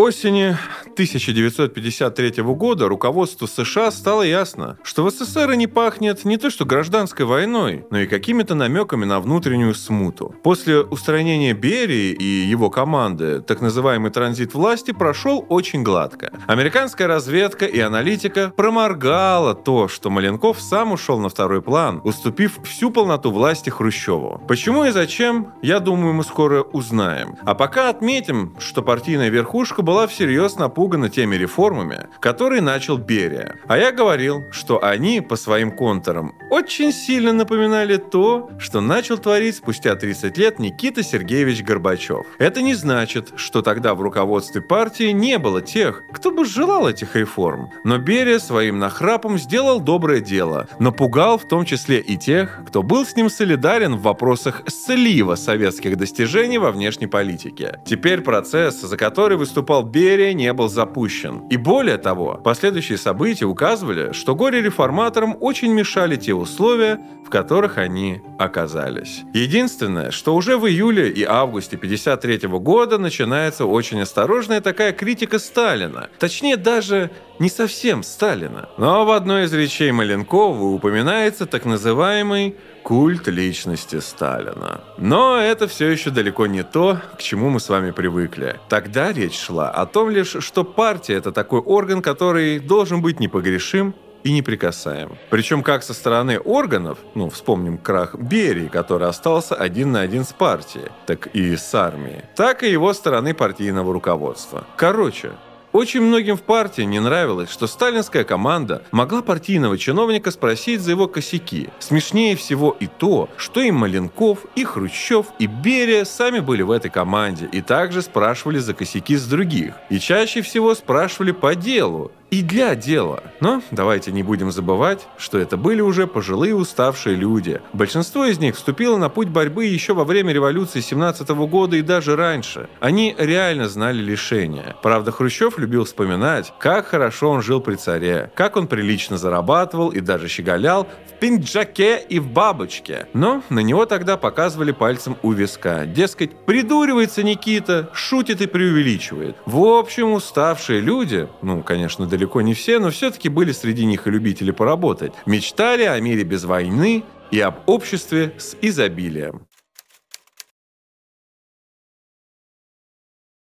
осени 1953 года руководству США стало ясно, что в СССР не пахнет не то что гражданской войной, но и какими-то намеками на внутреннюю смуту. После устранения Берии и его команды так называемый транзит власти прошел очень гладко. Американская разведка и аналитика проморгала то, что Маленков сам ушел на второй план, уступив всю полноту власти Хрущеву. Почему и зачем, я думаю, мы скоро узнаем. А пока отметим, что партийная верхушка была всерьез напугана теми реформами, которые начал Берия. А я говорил, что они по своим контурам очень сильно напоминали то, что начал творить спустя 30 лет Никита Сергеевич Горбачев. Это не значит, что тогда в руководстве партии не было тех, кто бы желал этих реформ. Но Берия своим нахрапом сделал доброе дело, напугал в том числе и тех, кто был с ним солидарен в вопросах слива советских достижений во внешней политике. Теперь процесс, за который выступал Берия, не был запущен. И более того, последующие события указывали, что горе-реформаторам очень мешали те условия, в которых они оказались. Единственное, что уже в июле и августе 1953 года начинается очень осторожная такая критика Сталина. Точнее, даже не совсем Сталина. Но в одной из речей Маленкова упоминается так называемый культ личности Сталина. Но это все еще далеко не то, к чему мы с вами привыкли. Тогда речь шла о том лишь, что партия – это такой орган, который должен быть непогрешим и неприкасаем. Причем как со стороны органов, ну, вспомним крах Берии, который остался один на один с партией, так и с армией, так и его стороны партийного руководства. Короче, очень многим в партии не нравилось, что сталинская команда могла партийного чиновника спросить за его косяки. Смешнее всего и то, что и Маленков, и Хрущев, и Берия сами были в этой команде и также спрашивали за косяки с других. И чаще всего спрашивали по делу, и для дела. Но давайте не будем забывать, что это были уже пожилые уставшие люди. Большинство из них вступило на путь борьбы еще во время революции 17 года и даже раньше. Они реально знали лишения. Правда, Хрущев любил вспоминать, как хорошо он жил при царе, как он прилично зарабатывал и даже щеголял в пинджаке и в бабочке. Но на него тогда показывали пальцем у виска. Дескать, придуривается Никита, шутит и преувеличивает. В общем, уставшие люди, ну, конечно, далеко не все, но все-таки были среди них и любители поработать. Мечтали о мире без войны и об обществе с изобилием.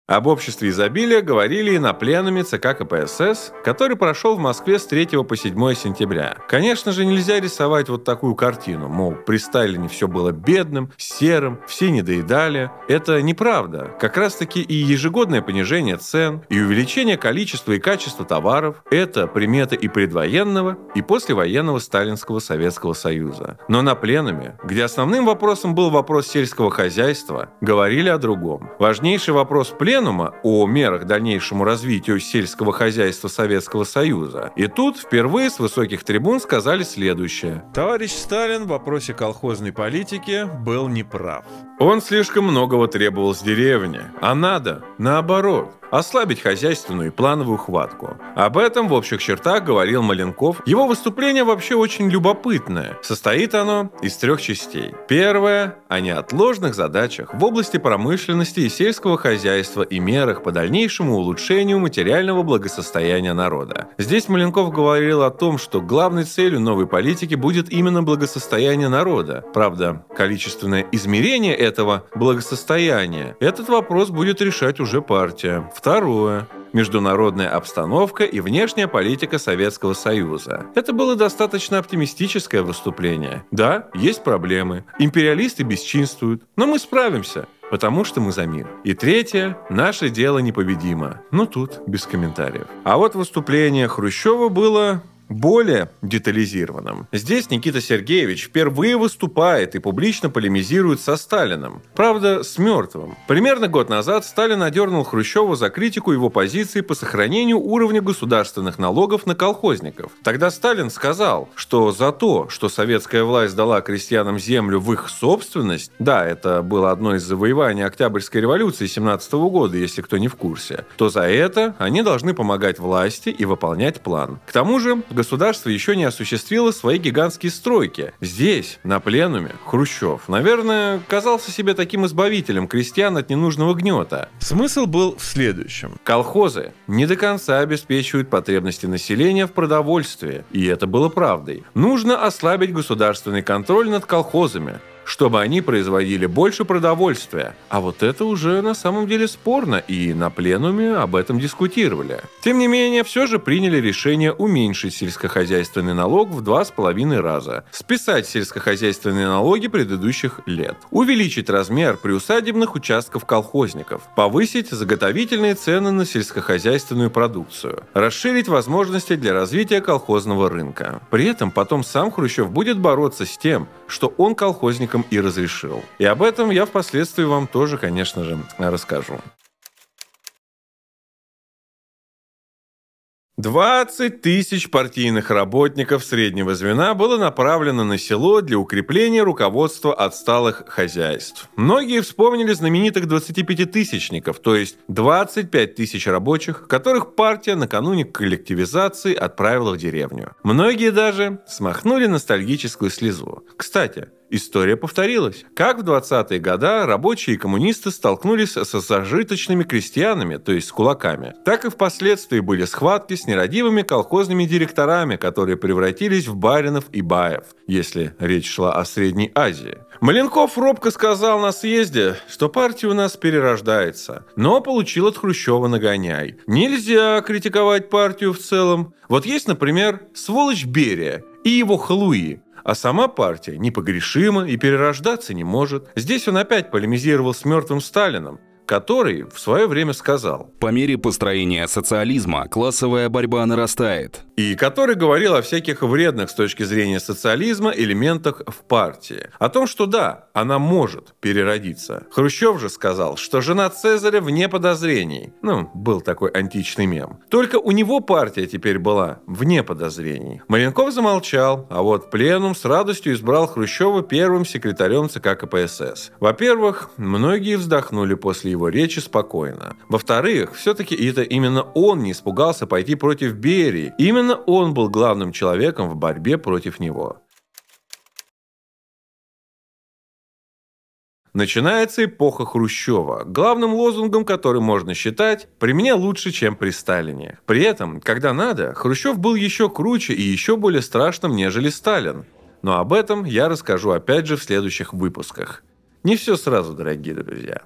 Об обществе изобилия говорили и на пленуме ЦК КПСС, который прошел в Москве с 3 по 7 сентября. Конечно же, нельзя рисовать вот такую картину, мол, при Сталине все было бедным, серым, все недоедали. Это неправда. Как раз-таки и ежегодное понижение цен, и увеличение количества и качества товаров – это приметы и предвоенного, и послевоенного Сталинского Советского Союза. Но на пленуме, где основным вопросом был вопрос сельского хозяйства, говорили о другом. Важнейший вопрос плена пленума о мерах дальнейшему развитию сельского хозяйства Советского Союза. И тут впервые с высоких трибун сказали следующее. Товарищ Сталин в вопросе колхозной политики был неправ. Он слишком многого требовал с деревни, а надо, наоборот, ослабить хозяйственную и плановую хватку. Об этом в общих чертах говорил Маленков. Его выступление вообще очень любопытное. Состоит оно из трех частей. Первое – о неотложных задачах в области промышленности и сельского хозяйства и мерах по дальнейшему улучшению материального благосостояния народа. Здесь Маленков говорил о том, что главной целью новой политики будет именно благосостояние народа. Правда, количественное измерение этого благосостояния этот вопрос будет решать уже партия. Второе международная обстановка и внешняя политика Советского Союза. Это было достаточно оптимистическое выступление. Да, есть проблемы. Империалисты бесчинствуют. Но мы справимся потому что мы за мир. И третье, наше дело непобедимо. Ну тут без комментариев. А вот выступление Хрущева было более детализированным. Здесь Никита Сергеевич впервые выступает и публично полемизирует со Сталиным. Правда, с мертвым. Примерно год назад Сталин одернул Хрущева за критику его позиции по сохранению уровня государственных налогов на колхозников. Тогда Сталин сказал, что за то, что советская власть дала крестьянам землю в их собственность, да, это было одно из завоеваний Октябрьской революции 17 года, если кто не в курсе, то за это они должны помогать власти и выполнять план. К тому же, государство еще не осуществило свои гигантские стройки. Здесь, на пленуме, Хрущев, наверное, казался себе таким избавителем крестьян от ненужного гнета. Смысл был в следующем. Колхозы не до конца обеспечивают потребности населения в продовольствии, и это было правдой. Нужно ослабить государственный контроль над колхозами, чтобы они производили больше продовольствия. А вот это уже на самом деле спорно, и на пленуме об этом дискутировали. Тем не менее, все же приняли решение уменьшить сельскохозяйственный налог в два с половиной раза, списать сельскохозяйственные налоги предыдущих лет, увеличить размер приусадебных участков колхозников, повысить заготовительные цены на сельскохозяйственную продукцию, расширить возможности для развития колхозного рынка. При этом потом сам Хрущев будет бороться с тем, что он колхозникам человеком и разрешил. И об этом я впоследствии вам тоже, конечно же, расскажу. 20 тысяч партийных работников среднего звена было направлено на село для укрепления руководства отсталых хозяйств. Многие вспомнили знаменитых 25-тысячников, то есть 25 тысяч рабочих, которых партия накануне коллективизации отправила в деревню. Многие даже смахнули ностальгическую слезу. Кстати, История повторилась. Как в 20-е годы рабочие и коммунисты столкнулись со зажиточными крестьянами, то есть с кулаками, так и впоследствии были схватки с нерадивыми колхозными директорами, которые превратились в баринов и баев, если речь шла о Средней Азии. Маленков робко сказал на съезде, что партия у нас перерождается, но получил от Хрущева нагоняй. Нельзя критиковать партию в целом. Вот есть, например, сволочь Берия и его халуи. А сама партия непогрешима и перерождаться не может. Здесь он опять полемизировал с мертвым Сталином, который в свое время сказал. По мере построения социализма классовая борьба нарастает. И который говорил о всяких вредных с точки зрения социализма элементах в партии. О том, что да, она может переродиться. Хрущев же сказал, что жена Цезаря вне подозрений. Ну, был такой античный мем. Только у него партия теперь была вне подозрений. Маленков замолчал, а вот пленум с радостью избрал Хрущева первым секретарем ЦК КПСС. Во-первых, многие вздохнули после его его речи спокойно. Во-вторых, все-таки это именно он не испугался пойти против Берии. Именно он был главным человеком в борьбе против него. Начинается эпоха Хрущева, главным лозунгом который можно считать «при мне лучше, чем при Сталине». При этом, когда надо, Хрущев был еще круче и еще более страшным, нежели Сталин. Но об этом я расскажу опять же в следующих выпусках. Не все сразу, дорогие друзья.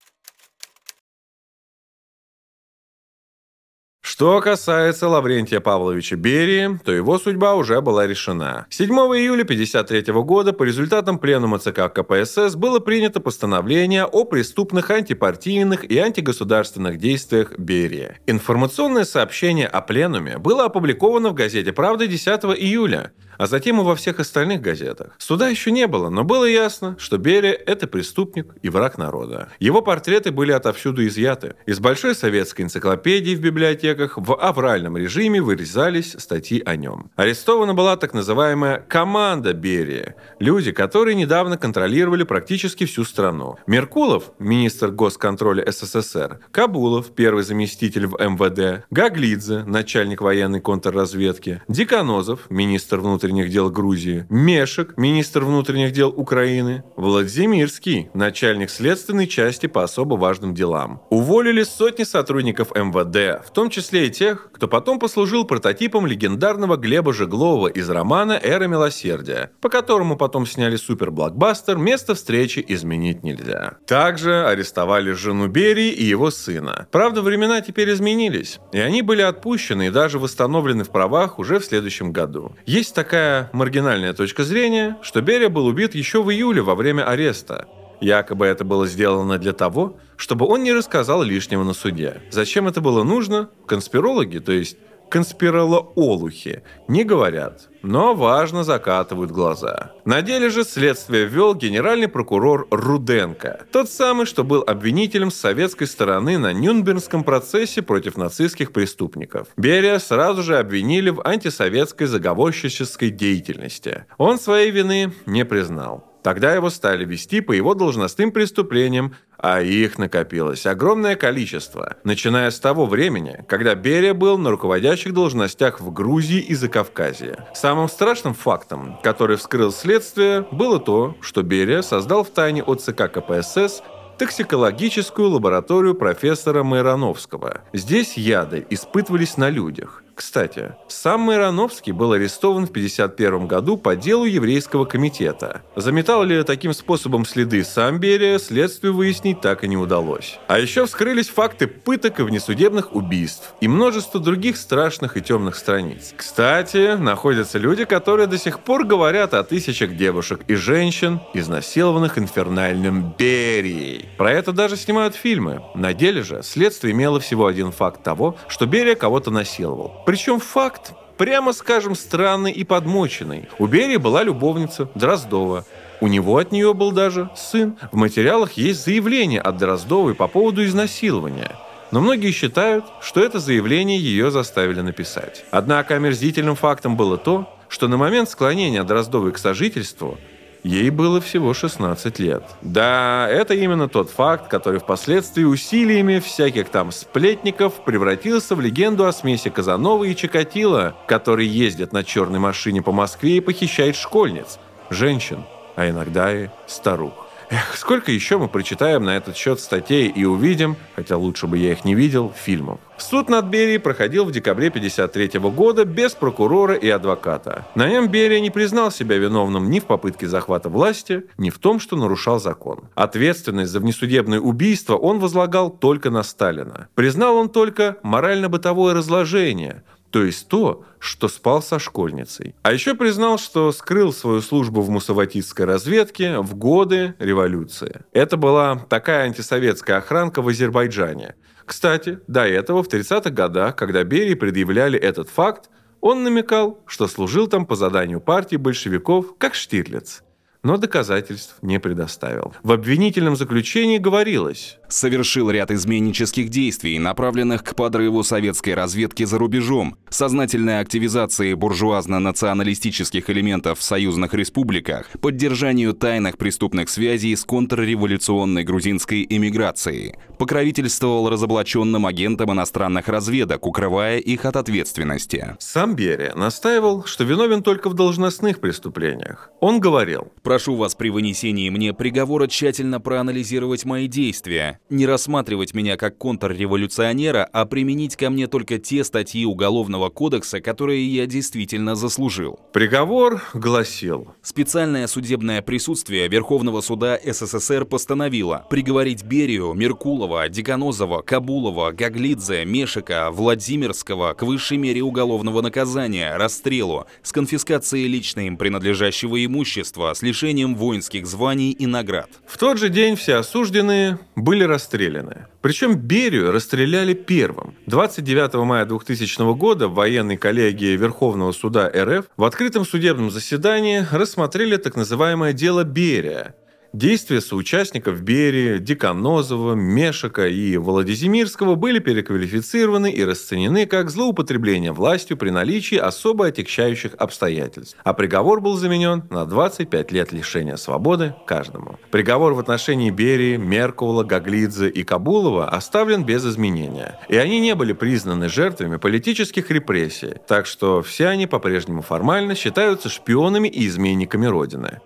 Что касается Лаврентия Павловича Берии, то его судьба уже была решена. 7 июля 1953 года по результатам пленума ЦК КПСС было принято постановление о преступных антипартийных и антигосударственных действиях Берии. Информационное сообщение о пленуме было опубликовано в газете «Правда» 10 июля а затем и во всех остальных газетах. Суда еще не было, но было ясно, что Берия – это преступник и враг народа. Его портреты были отовсюду изъяты. Из Большой советской энциклопедии в библиотеках в авральном режиме вырезались статьи о нем. Арестована была так называемая «команда Берия» – люди, которые недавно контролировали практически всю страну. Меркулов, министр госконтроля СССР, Кабулов, первый заместитель в МВД, Гаглидзе, начальник военной контрразведки, Диканозов, министр внутренних внутренних дел Грузии, Мешек, министр внутренних дел Украины, Владимирский, начальник следственной части по особо важным делам. Уволили сотни сотрудников МВД, в том числе и тех, кто потом послужил прототипом легендарного Глеба Жеглова из романа «Эра милосердия», по которому потом сняли суперблокбастер «Место встречи изменить нельзя». Также арестовали жену Берии и его сына. Правда, времена теперь изменились, и они были отпущены и даже восстановлены в правах уже в следующем году. Есть такая такая маргинальная точка зрения, что Берия был убит еще в июле во время ареста. Якобы это было сделано для того, чтобы он не рассказал лишнего на суде. Зачем это было нужно? Конспирологи, то есть конспирологи, не говорят, но важно закатывают глаза. На деле же следствие вел генеральный прокурор Руденко, тот самый, что был обвинителем с советской стороны на Нюнбергском процессе против нацистских преступников. Берия сразу же обвинили в антисоветской заговорщической деятельности. Он своей вины не признал. Тогда его стали вести по его должностным преступлениям, а их накопилось огромное количество, начиная с того времени, когда Берия был на руководящих должностях в Грузии и Закавказье. Самым страшным фактом, который вскрыл следствие, было то, что Берия создал в тайне от ЦК КПСС токсикологическую лабораторию профессора Майрановского. Здесь яды испытывались на людях. Кстати, сам Майрановский был арестован в 1951 году по делу еврейского комитета. Заметал ли таким способом следы сам Берия, следствию выяснить так и не удалось. А еще вскрылись факты пыток и внесудебных убийств и множество других страшных и темных страниц. Кстати, находятся люди, которые до сих пор говорят о тысячах девушек и женщин, изнасилованных инфернальным Берией. Про это даже снимают фильмы. На деле же следствие имело всего один факт того, что Берия кого-то насиловал. Причем факт, прямо скажем, странный и подмоченный. У Берии была любовница Дроздова. У него от нее был даже сын. В материалах есть заявление от Дроздовой по поводу изнасилования. Но многие считают, что это заявление ее заставили написать. Однако омерзительным фактом было то, что на момент склонения Дроздовой к сожительству Ей было всего 16 лет. Да, это именно тот факт, который впоследствии усилиями всяких там сплетников превратился в легенду о смеси Казанова и Чикатило, который ездит на черной машине по Москве и похищает школьниц, женщин, а иногда и старух. Эх, сколько еще мы прочитаем на этот счет статей и увидим, хотя лучше бы я их не видел, фильмов. Суд над Берией проходил в декабре 1953 года без прокурора и адвоката. На нем Берия не признал себя виновным ни в попытке захвата власти, ни в том, что нарушал закон. Ответственность за внесудебное убийство он возлагал только на Сталина. Признал он только морально-бытовое разложение, то есть то, что спал со школьницей. А еще признал, что скрыл свою службу в мусаватистской разведке в годы революции. Это была такая антисоветская охранка в Азербайджане. Кстати, до этого, в 30-х годах, когда Берии предъявляли этот факт, он намекал, что служил там по заданию партии большевиков, как Штирлиц но доказательств не предоставил. В обвинительном заключении говорилось, совершил ряд изменнических действий, направленных к подрыву советской разведки за рубежом, сознательной активизации буржуазно-националистических элементов в союзных республиках, поддержанию тайных преступных связей с контрреволюционной грузинской эмиграцией, покровительствовал разоблаченным агентам иностранных разведок, укрывая их от ответственности. Сам Берия настаивал, что виновен только в должностных преступлениях. Он говорил, «Прошу вас при вынесении мне приговора тщательно проанализировать мои действия, не рассматривать меня как контрреволюционера, а применить ко мне только те статьи Уголовного кодекса, которые я действительно заслужил. Приговор гласил. Специальное судебное присутствие Верховного суда СССР постановило приговорить Берию, Меркулова, Деканозова, Кабулова, Гаглидзе, Мешика, Владимирского к высшей мере уголовного наказания, расстрелу, с конфискацией лично им принадлежащего имущества, с лишением воинских званий и наград. В тот же день все осужденные были расстреляны. Причем Берию расстреляли первым. 29 мая 2000 года в военной коллегии Верховного суда РФ в открытом судебном заседании рассмотрели так называемое дело Берия, Действия соучастников Берии, Деканозова, Мешика и Володизимирского были переквалифицированы и расценены как злоупотребление властью при наличии особо отягчающих обстоятельств, а приговор был заменен на 25 лет лишения свободы каждому. Приговор в отношении Берии, Меркула, Гаглидзе и Кабулова оставлен без изменения, и они не были признаны жертвами политических репрессий, так что все они по-прежнему формально считаются шпионами и изменниками Родины.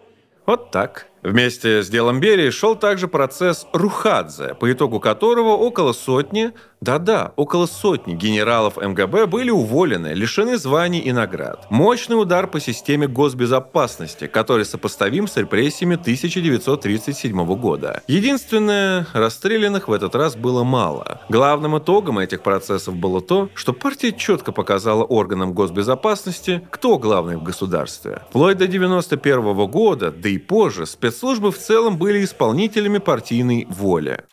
Вот так. Вместе с делом Берии шел также процесс Рухадзе, по итогу которого около сотни, да-да, около сотни генералов МГБ были уволены, лишены званий и наград. Мощный удар по системе госбезопасности, который сопоставим с репрессиями 1937 года. Единственное, расстрелянных в этот раз было мало. Главным итогом этих процессов было то, что партия четко показала органам госбезопасности, кто главный в государстве. Вплоть до 1991 года, да и позже, спец спецслужбы в целом были исполнителями партийной воли.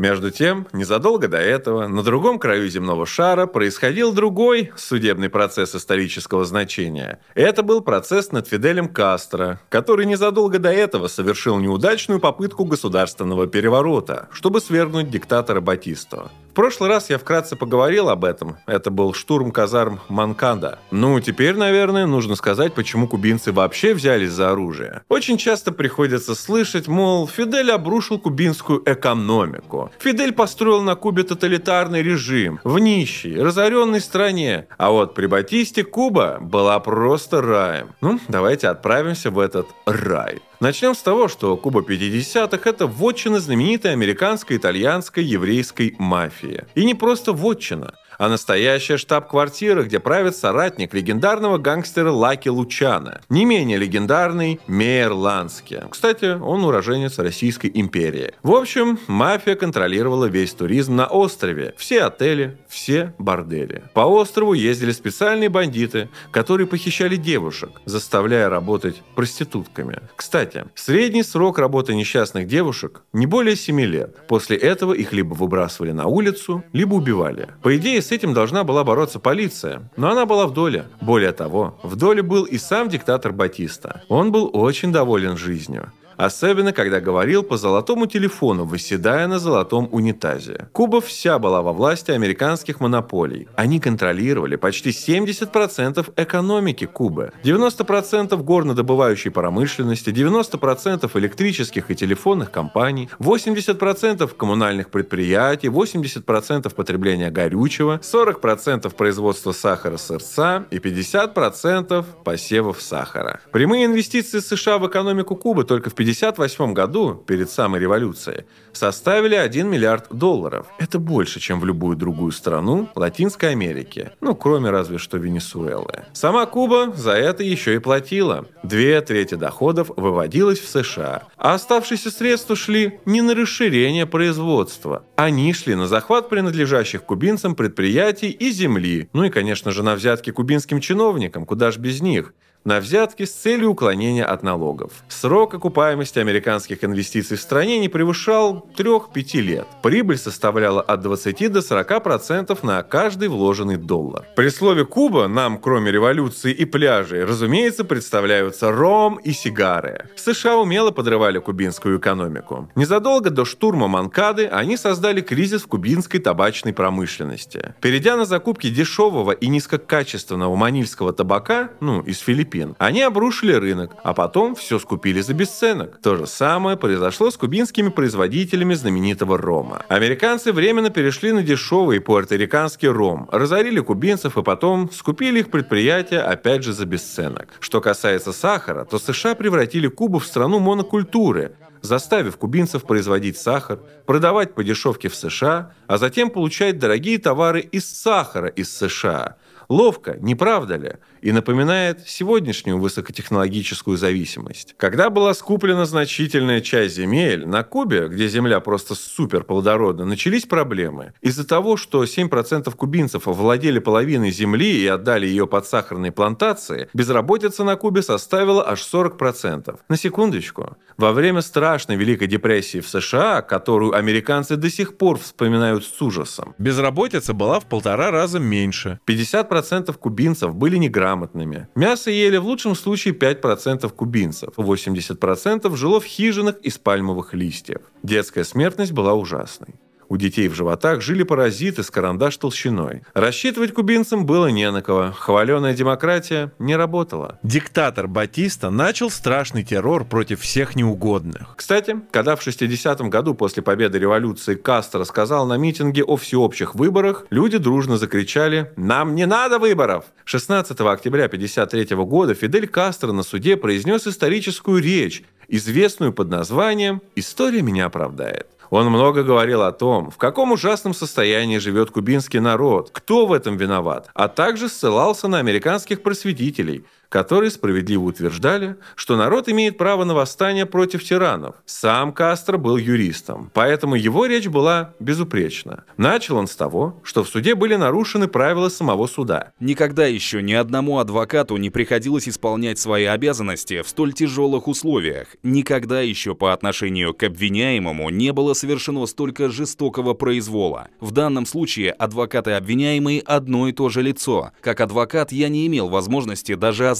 Между тем, незадолго до этого, на другом краю земного шара происходил другой судебный процесс исторического значения. Это был процесс над Фиделем Кастро, который незадолго до этого совершил неудачную попытку государственного переворота, чтобы свергнуть диктатора Батисто. В прошлый раз я вкратце поговорил об этом. Это был штурм казарм Манканда. Ну, теперь, наверное, нужно сказать, почему кубинцы вообще взялись за оружие. Очень часто приходится слышать, мол, Фидель обрушил кубинскую экономику. Фидель построил на Кубе тоталитарный режим в нищей, разоренной стране. А вот при Батисте Куба была просто раем. Ну, давайте отправимся в этот рай. Начнем с того, что Куба 50-х – это вотчина знаменитой американской, итальянской, еврейской мафии. И не просто вотчина – а настоящая штаб-квартира, где правит соратник легендарного гангстера Лаки Лучана, не менее легендарный Мейер Лански. Кстати, он уроженец Российской империи. В общем, мафия контролировала весь туризм на острове, все отели, все бордели. По острову ездили специальные бандиты, которые похищали девушек, заставляя работать проститутками. Кстати, средний срок работы несчастных девушек не более 7 лет. После этого их либо выбрасывали на улицу, либо убивали. По идее, с этим должна была бороться полиция, но она была в доле. Более того, в доле был и сам диктатор Батиста. Он был очень доволен жизнью. Особенно, когда говорил по золотому телефону, выседая на золотом унитазе. Куба вся была во власти американских монополий. Они контролировали почти 70% экономики Кубы, 90% горнодобывающей промышленности, 90% электрических и телефонных компаний, 80% коммунальных предприятий, 80% потребления горючего, 40% производства сахара сырца и 50% посевов сахара. Прямые инвестиции США в экономику Кубы только в 50 1958 году, перед самой революцией, составили 1 миллиард долларов. Это больше, чем в любую другую страну Латинской Америки, ну, кроме разве что Венесуэлы. Сама Куба за это еще и платила. Две трети доходов выводилось в США, а оставшиеся средства шли не на расширение производства. Они шли на захват принадлежащих кубинцам предприятий и земли, ну и, конечно же, на взятки кубинским чиновникам, куда ж без них – на взятки с целью уклонения от налогов. Срок окупаемости американских инвестиций в стране не превышал 3-5 лет. Прибыль составляла от 20 до 40% на каждый вложенный доллар. При слове «Куба» нам, кроме революции и пляжей, разумеется, представляются ром и сигары. США умело подрывали кубинскую экономику. Незадолго до штурма Манкады они создали кризис в кубинской табачной промышленности. Перейдя на закупки дешевого и низкокачественного манильского табака, ну, из Филиппин, Филиппин. Они обрушили рынок, а потом все скупили за бесценок. То же самое произошло с кубинскими производителями знаменитого рома. Американцы временно перешли на дешевый пуэрториканский ром, разорили кубинцев и потом скупили их предприятия опять же за бесценок. Что касается сахара, то США превратили Кубу в страну монокультуры, заставив кубинцев производить сахар, продавать по дешевке в США, а затем получать дорогие товары из сахара из США – Ловко, не правда ли? И напоминает сегодняшнюю высокотехнологическую зависимость. Когда была скуплена значительная часть земель, на Кубе, где земля просто супер плодородна, начались проблемы. Из-за того, что 7% кубинцев владели половиной земли и отдали ее под сахарные плантации, безработица на Кубе составила аж 40%. На секундочку. Во время страшной Великой депрессии в США, которую американцы до сих пор вспоминают с ужасом, безработица была в полтора раза меньше. 50% 5% кубинцев были неграмотными. Мясо ели в лучшем случае 5% кубинцев. 80% жило в хижинах из пальмовых листьев. Детская смертность была ужасной. У детей в животах жили паразиты с карандаш толщиной. Рассчитывать кубинцам было не на кого. Хваленая демократия не работала. Диктатор Батиста начал страшный террор против всех неугодных. Кстати, когда в 60-м году после победы революции Кастро сказал на митинге о всеобщих выборах, люди дружно закричали «Нам не надо выборов!». 16 октября 1953 года Фидель Кастро на суде произнес историческую речь, известную под названием «История меня оправдает». Он много говорил о том, в каком ужасном состоянии живет кубинский народ, кто в этом виноват, а также ссылался на американских просветителей – которые справедливо утверждали, что народ имеет право на восстание против тиранов. Сам Кастро был юристом, поэтому его речь была безупречна. Начал он с того, что в суде были нарушены правила самого суда. Никогда еще ни одному адвокату не приходилось исполнять свои обязанности в столь тяжелых условиях. Никогда еще по отношению к обвиняемому не было совершено столько жестокого произвола. В данном случае адвокат и обвиняемый одно и то же лицо. Как адвокат я не имел возможности даже ознакомиться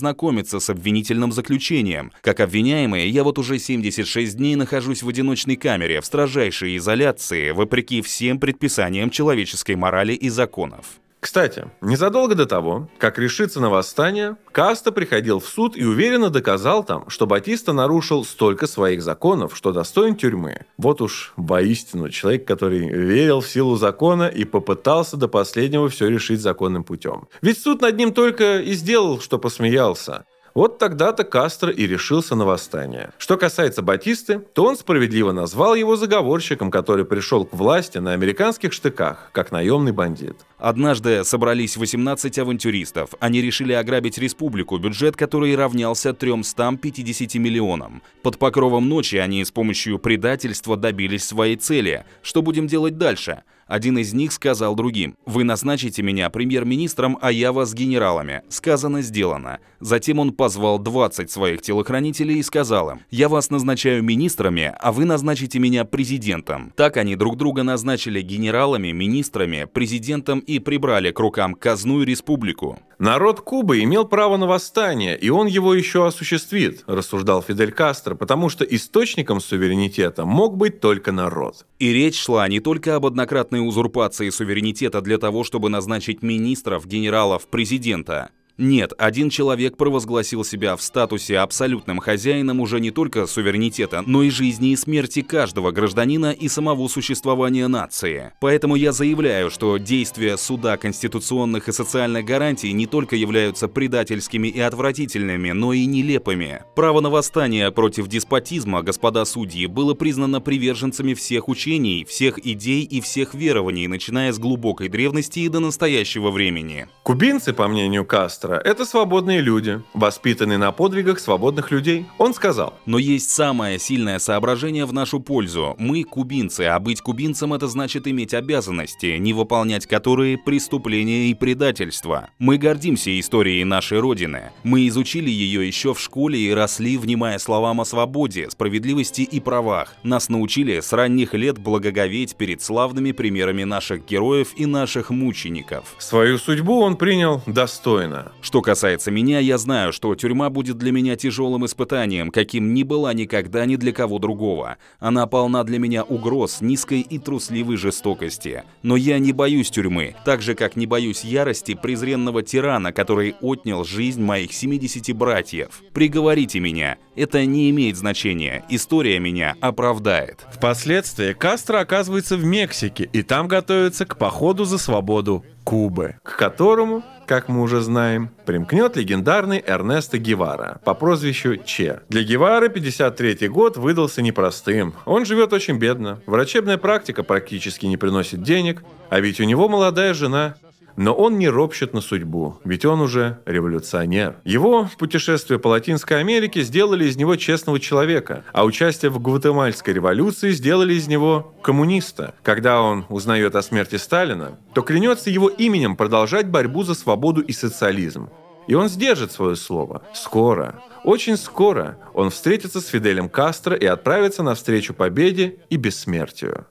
с обвинительным заключением. Как обвиняемый, я вот уже 76 дней нахожусь в одиночной камере в строжайшей изоляции, вопреки всем предписаниям человеческой морали и законов. Кстати, незадолго до того, как решиться на восстание, Каста приходил в суд и уверенно доказал там, что Батиста нарушил столько своих законов, что достоин тюрьмы. Вот уж воистину человек, который верил в силу закона и попытался до последнего все решить законным путем. Ведь суд над ним только и сделал, что посмеялся. Вот тогда-то Кастро и решился на восстание. Что касается Батисты, то он справедливо назвал его заговорщиком, который пришел к власти на американских штыках, как наемный бандит. Однажды собрались 18 авантюристов. Они решили ограбить республику, бюджет которой равнялся 350 миллионам. Под покровом ночи они с помощью предательства добились своей цели. Что будем делать дальше? Один из них сказал другим, «Вы назначите меня премьер-министром, а я вас генералами». Сказано, сделано. Затем он позвал 20 своих телохранителей и сказал им, «Я вас назначаю министрами, а вы назначите меня президентом». Так они друг друга назначили генералами, министрами, президентом и прибрали к рукам казну и республику. Народ Кубы имел право на восстание, и он его еще осуществит, рассуждал Фидель Кастро, потому что источником суверенитета мог быть только народ. И речь шла не только об однократной узурпации суверенитета для того, чтобы назначить министров, генералов, президента. Нет, один человек провозгласил себя в статусе абсолютным хозяином уже не только суверенитета, но и жизни и смерти каждого гражданина и самого существования нации. Поэтому я заявляю, что действия суда конституционных и социальных гарантий не только являются предательскими и отвратительными, но и нелепыми. Право на восстание против деспотизма, господа судьи, было признано приверженцами всех учений, всех идей и всех верований, начиная с глубокой древности и до настоящего времени. Кубинцы, по мнению Кастро, Кастро – это свободные люди, воспитанные на подвигах свободных людей. Он сказал. Но есть самое сильное соображение в нашу пользу. Мы кубинцы, а быть кубинцем – это значит иметь обязанности, не выполнять которые – преступления и предательство. Мы гордимся историей нашей Родины. Мы изучили ее еще в школе и росли, внимая словам о свободе, справедливости и правах. Нас научили с ранних лет благоговеть перед славными примерами наших героев и наших мучеников. Свою судьбу он принял достойно. Что касается меня, я знаю, что тюрьма будет для меня тяжелым испытанием, каким ни была никогда ни для кого другого. Она полна для меня угроз, низкой и трусливой жестокости. Но я не боюсь тюрьмы, так же, как не боюсь ярости презренного тирана, который отнял жизнь моих 70 братьев. Приговорите меня. Это не имеет значения. История меня оправдает. Впоследствии Кастро оказывается в Мексике, и там готовится к походу за свободу Кубы, к которому как мы уже знаем, примкнет легендарный Эрнесто Гевара по прозвищу Че. Для Гевары 53 год выдался непростым. Он живет очень бедно, врачебная практика практически не приносит денег, а ведь у него молодая жена, но он не ропщет на судьбу, ведь он уже революционер. Его путешествие по Латинской Америке сделали из него честного человека, а участие в Гватемальской революции сделали из него коммуниста. Когда он узнает о смерти Сталина, то клянется его именем продолжать борьбу за свободу и социализм. И он сдержит свое слово. Скоро, очень скоро он встретится с Фиделем Кастро и отправится навстречу победе и бессмертию.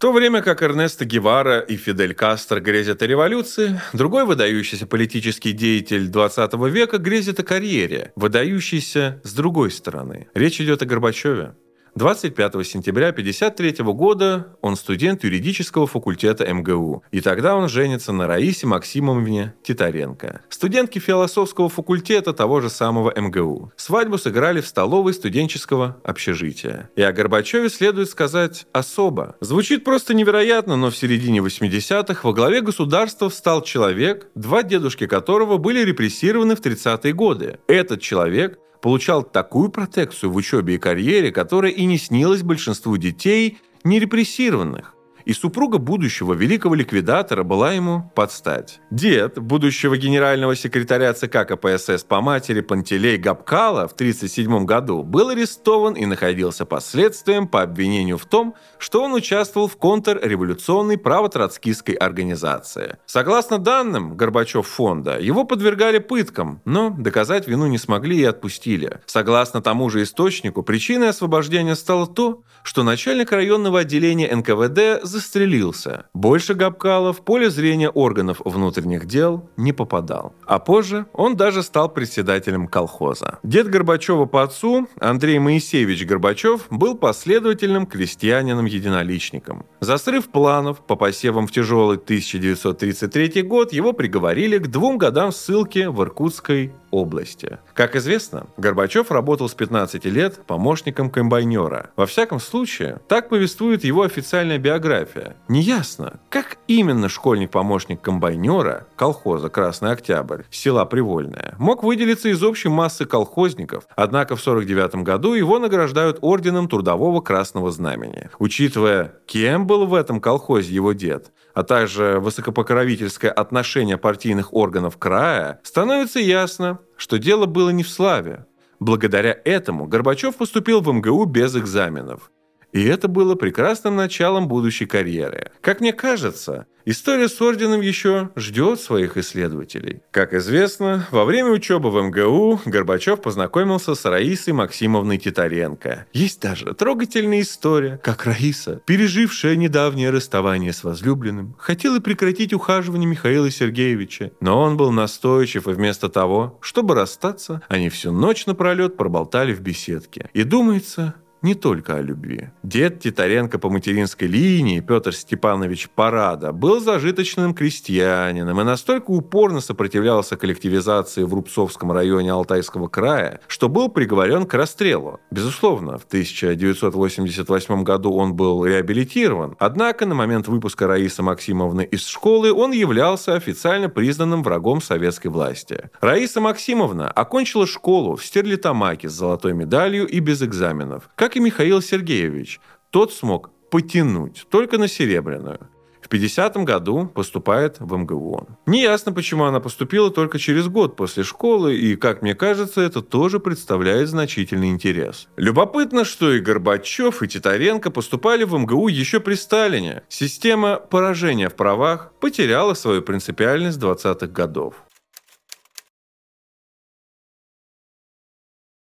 То время как Эрнесто Гевара и Фидель Кастро грезят о революции, другой выдающийся политический деятель 20 века грезит о карьере, выдающийся с другой стороны. Речь идет о Горбачеве. 25 сентября 1953 года он студент юридического факультета МГУ, и тогда он женится на Раисе Максимовне Титаренко, студентке философского факультета того же самого МГУ. Свадьбу сыграли в столовой студенческого общежития. И о Горбачеве следует сказать особо. Звучит просто невероятно, но в середине 80-х во главе государства встал человек, два дедушки которого были репрессированы в 30-е годы. Этот человек – получал такую протекцию в учебе и карьере, которая и не снилась большинству детей, не репрессированных и супруга будущего великого ликвидатора была ему под стать. Дед будущего генерального секретаря ЦК КПСС по матери Пантелей Габкала в 1937 году был арестован и находился под следствием по обвинению в том, что он участвовал в контрреволюционной правотроцкистской организации. Согласно данным Горбачев фонда, его подвергали пыткам, но доказать вину не смогли и отпустили. Согласно тому же источнику, причиной освобождения стало то, что начальник районного отделения НКВД застрелился. Больше Габкала в поле зрения органов внутренних дел не попадал. А позже он даже стал председателем колхоза. Дед Горбачева по отцу, Андрей Моисеевич Горбачев, был последовательным крестьянином-единоличником. За срыв планов по посевам в тяжелый 1933 год его приговорили к двум годам ссылки в Иркутской области. Как известно, Горбачев работал с 15 лет помощником комбайнера. Во всяком случае, так повествует его официальная биография. Неясно, как именно школьник-помощник комбайнера колхоза «Красный Октябрь» села Привольная мог выделиться из общей массы колхозников, однако в 49 году его награждают орденом Трудового Красного Знамени. Учитывая, кем был в этом колхозе его дед, а также высокопокровительское отношение партийных органов края, становится ясно, что дело было не в славе. Благодаря этому Горбачев поступил в МГУ без экзаменов. И это было прекрасным началом будущей карьеры. Как мне кажется, история с орденом еще ждет своих исследователей. Как известно, во время учебы в МГУ Горбачев познакомился с Раисой Максимовной Титаренко. Есть даже трогательная история, как Раиса, пережившая недавнее расставание с возлюбленным, хотела прекратить ухаживание Михаила Сергеевича, но он был настойчив, и вместо того, чтобы расстаться, они всю ночь напролет проболтали в беседке. И думается, не только о любви. Дед Титаренко по материнской линии, Петр Степанович Парада, был зажиточным крестьянином и настолько упорно сопротивлялся коллективизации в Рубцовском районе Алтайского края, что был приговорен к расстрелу. Безусловно, в 1988 году он был реабилитирован, однако на момент выпуска Раисы Максимовны из школы он являлся официально признанным врагом советской власти. Раиса Максимовна окончила школу в Стерлитамаке с золотой медалью и без экзаменов. Как как и Михаил Сергеевич. Тот смог потянуть только на серебряную. В 50 году поступает в МГУ. Неясно, почему она поступила только через год после школы, и, как мне кажется, это тоже представляет значительный интерес. Любопытно, что и Горбачев, и Титаренко поступали в МГУ еще при Сталине. Система поражения в правах потеряла свою принципиальность 20-х годов.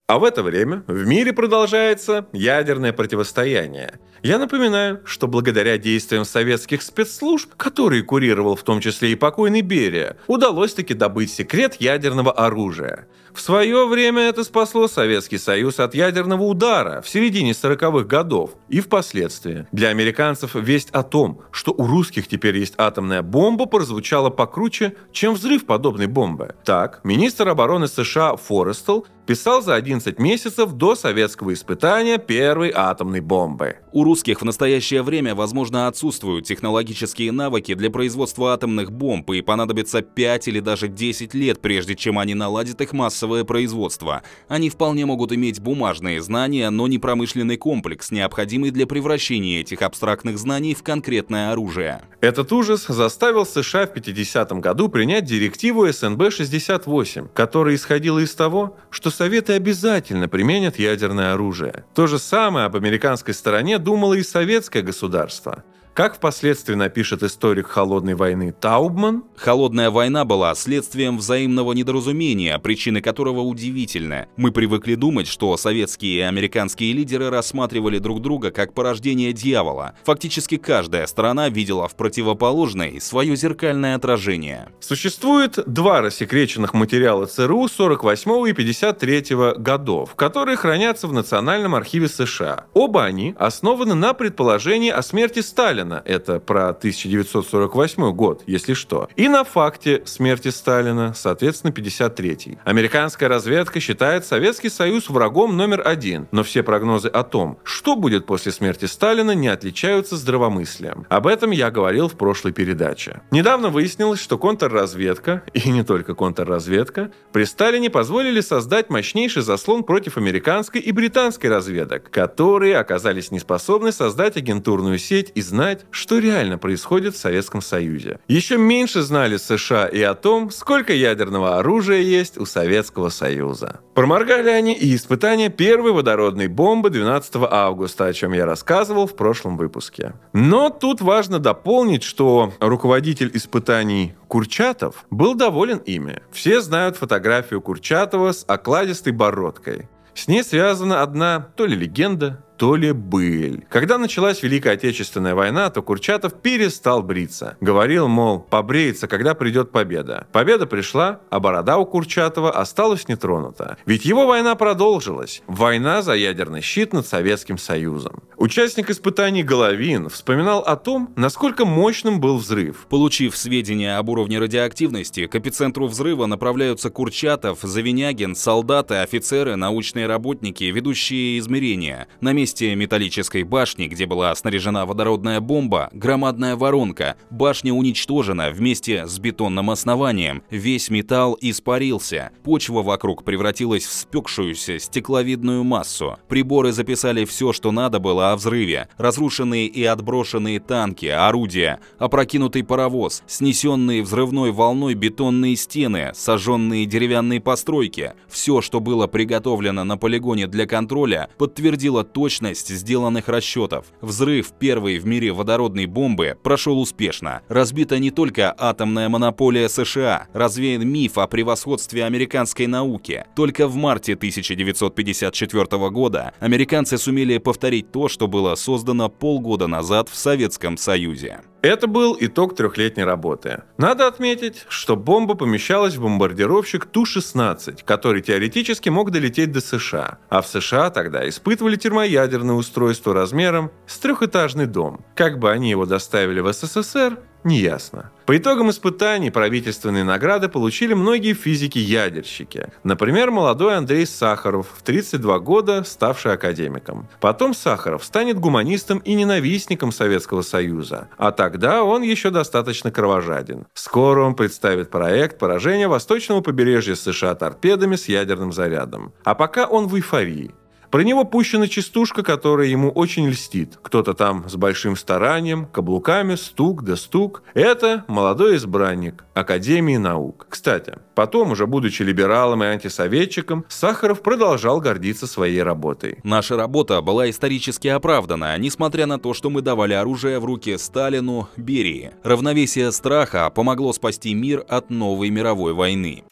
А в это время в мире продолжается ядерное противостояние. Я напоминаю, что благодаря действиям советских спецслужб, которые курировал в том числе и покойный Берия, удалось таки добыть секрет ядерного оружия. В свое время это спасло Советский Союз от ядерного удара в середине 40-х годов и впоследствии. Для американцев весть о том, что у русских теперь есть атомная бомба, прозвучала покруче, чем взрыв подобной бомбы. Так, министр обороны США Форестел писал за 11 месяцев до советского испытания первой атомной бомбы. У русских в настоящее время, возможно, отсутствуют технологические навыки для производства атомных бомб и понадобится 5 или даже 10 лет, прежде чем они наладят их массовое производство. Они вполне могут иметь бумажные знания, но не промышленный комплекс, необходимый для превращения этих абстрактных знаний в конкретное оружие. Этот ужас заставил США в 50 году принять директиву СНБ-68, которая исходила из того, что Советы обязательно применят ядерное оружие. То же самое об американской стороне думало и советское государство – как впоследствии напишет историк холодной войны Таубман, холодная война была следствием взаимного недоразумения, причины которого удивительны. Мы привыкли думать, что советские и американские лидеры рассматривали друг друга как порождение дьявола. Фактически каждая сторона видела в противоположной свое зеркальное отражение. Существует два рассекреченных материала ЦРУ 48 и 53 годов, которые хранятся в Национальном архиве США. Оба они основаны на предположении о смерти Сталина Сталина, это про 1948 год, если что, и на факте смерти Сталина, соответственно, 53 Американская разведка считает Советский Союз врагом номер один, но все прогнозы о том, что будет после смерти Сталина, не отличаются здравомыслием. Об этом я говорил в прошлой передаче. Недавно выяснилось, что контрразведка, и не только контрразведка, при Сталине позволили создать мощнейший заслон против американской и британской разведок, которые оказались неспособны создать агентурную сеть и знать, знать, что реально происходит в Советском Союзе. Еще меньше знали США и о том, сколько ядерного оружия есть у Советского Союза. Проморгали они и испытания первой водородной бомбы 12 августа, о чем я рассказывал в прошлом выпуске. Но тут важно дополнить, что руководитель испытаний Курчатов был доволен ими. Все знают фотографию Курчатова с окладистой бородкой. С ней связана одна то ли легенда, то ли быль. Когда началась Великая Отечественная война, то Курчатов перестал бриться. Говорил, мол, побреется, когда придет победа. Победа пришла, а борода у Курчатова осталась нетронута. Ведь его война продолжилась. Война за ядерный щит над Советским Союзом. Участник испытаний Головин вспоминал о том, насколько мощным был взрыв. Получив сведения об уровне радиоактивности, к эпицентру взрыва направляются Курчатов, Завинягин, солдаты, офицеры, научные работники, ведущие измерения. На месте металлической башни, где была снаряжена водородная бомба, громадная воронка. Башня уничтожена вместе с бетонным основанием. Весь металл испарился. Почва вокруг превратилась в спекшуюся стекловидную массу. Приборы записали все, что надо было о взрыве. Разрушенные и отброшенные танки, орудия, опрокинутый паровоз, снесенные взрывной волной бетонные стены, сожженные деревянные постройки. Все, что было приготовлено на полигоне для контроля, подтвердило точность сделанных расчетов. Взрыв первой в мире водородной бомбы прошел успешно. Разбита не только атомная монополия США, развеян миф о превосходстве американской науки. Только в марте 1954 года американцы сумели повторить то, что было создано полгода назад в Советском Союзе. Это был итог трехлетней работы. Надо отметить, что бомба помещалась в бомбардировщик Ту-16, который теоретически мог долететь до США. А в США тогда испытывали термоядерное устройство размером с трехэтажный дом. Как бы они его доставили в СССР, неясно. По итогам испытаний правительственные награды получили многие физики-ядерщики. Например, молодой Андрей Сахаров, в 32 года ставший академиком. Потом Сахаров станет гуманистом и ненавистником Советского Союза. А тогда он еще достаточно кровожаден. Скоро он представит проект поражения восточного побережья США торпедами с ядерным зарядом. А пока он в эйфории. Про него пущена частушка, которая ему очень льстит. Кто-то там с большим старанием, каблуками, стук да стук. Это молодой избранник Академии наук. Кстати, потом, уже будучи либералом и антисоветчиком, Сахаров продолжал гордиться своей работой. Наша работа была исторически оправдана, несмотря на то, что мы давали оружие в руки Сталину, Берии. Равновесие страха помогло спасти мир от новой мировой войны.